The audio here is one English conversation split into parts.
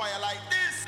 fire like this.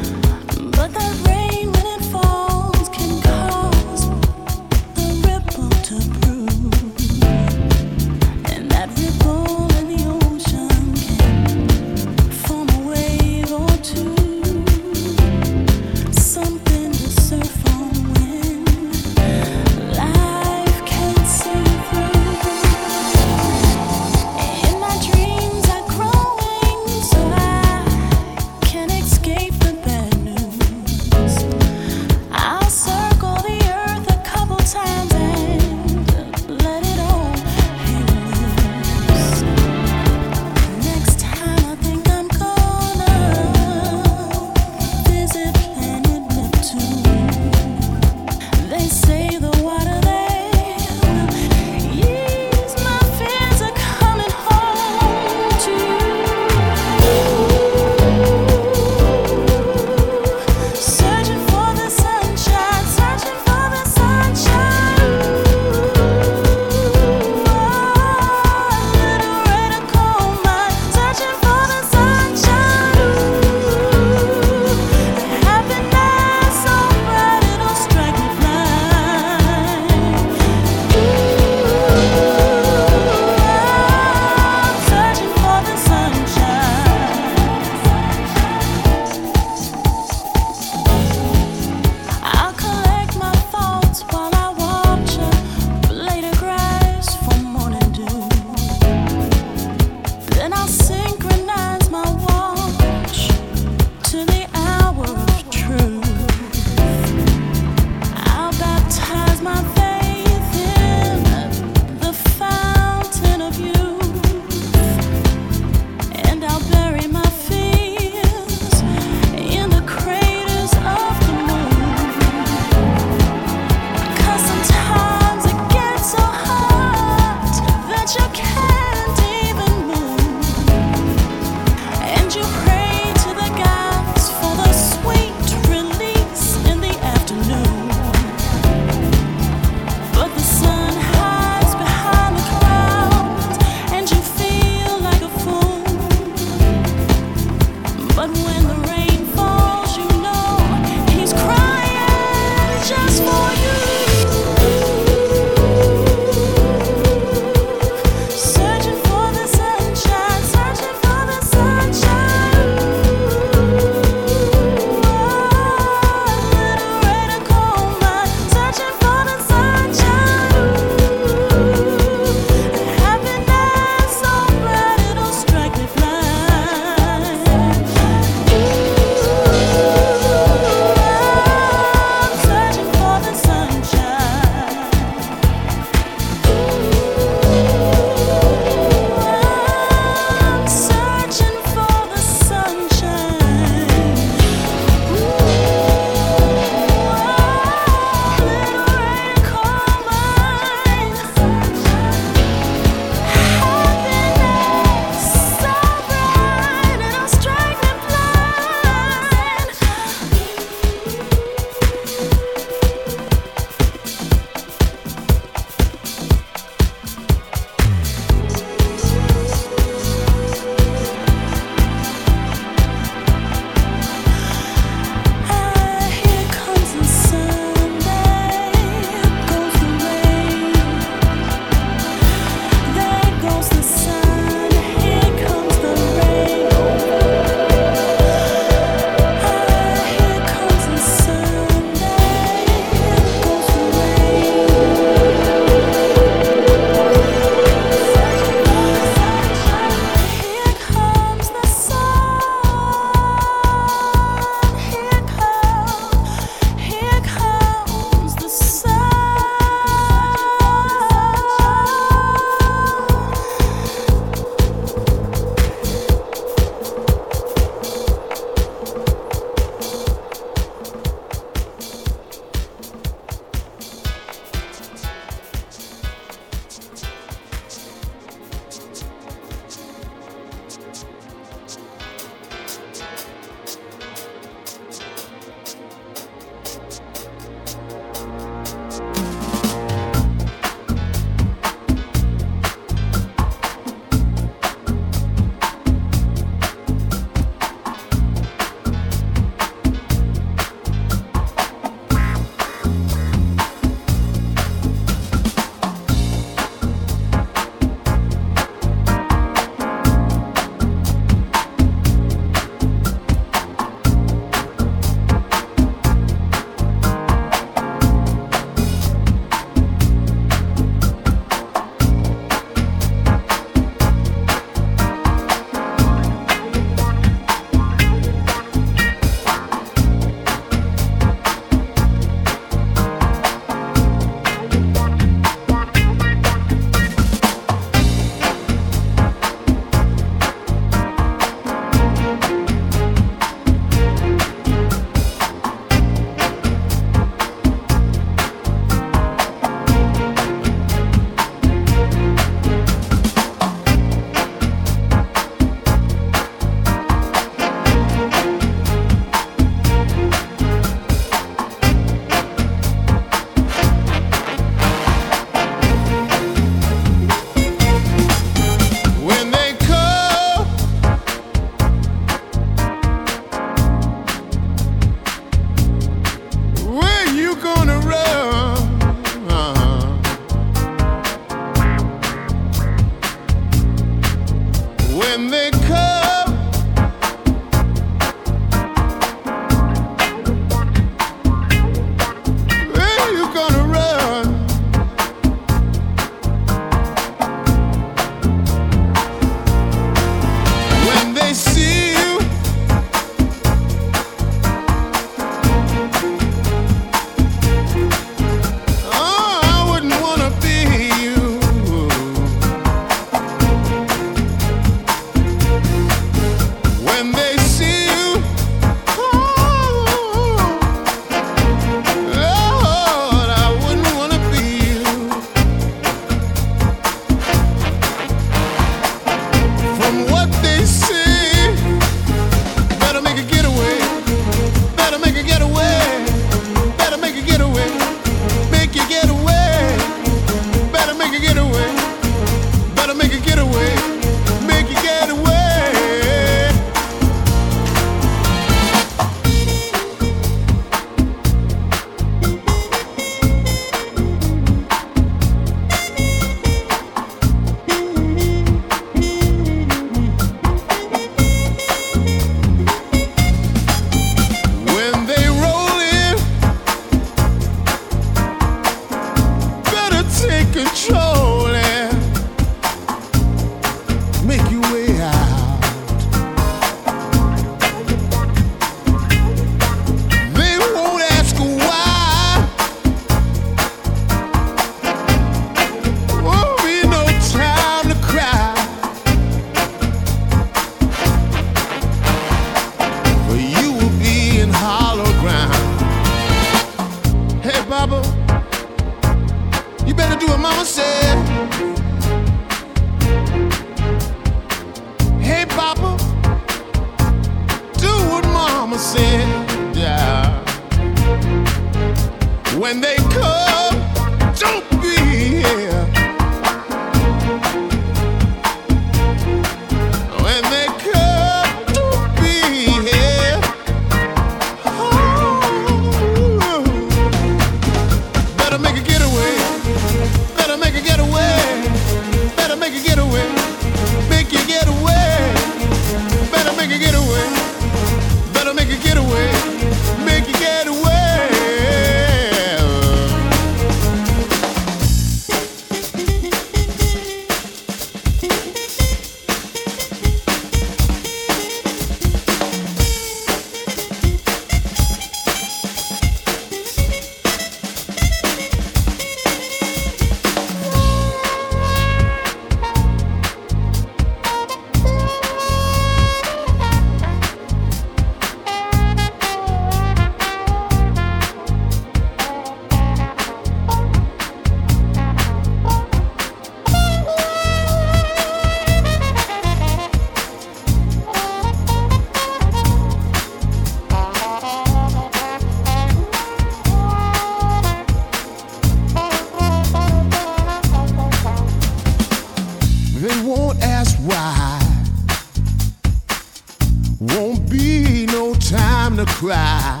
Cry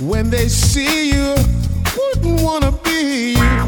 when they see you. Wouldn't wanna be you.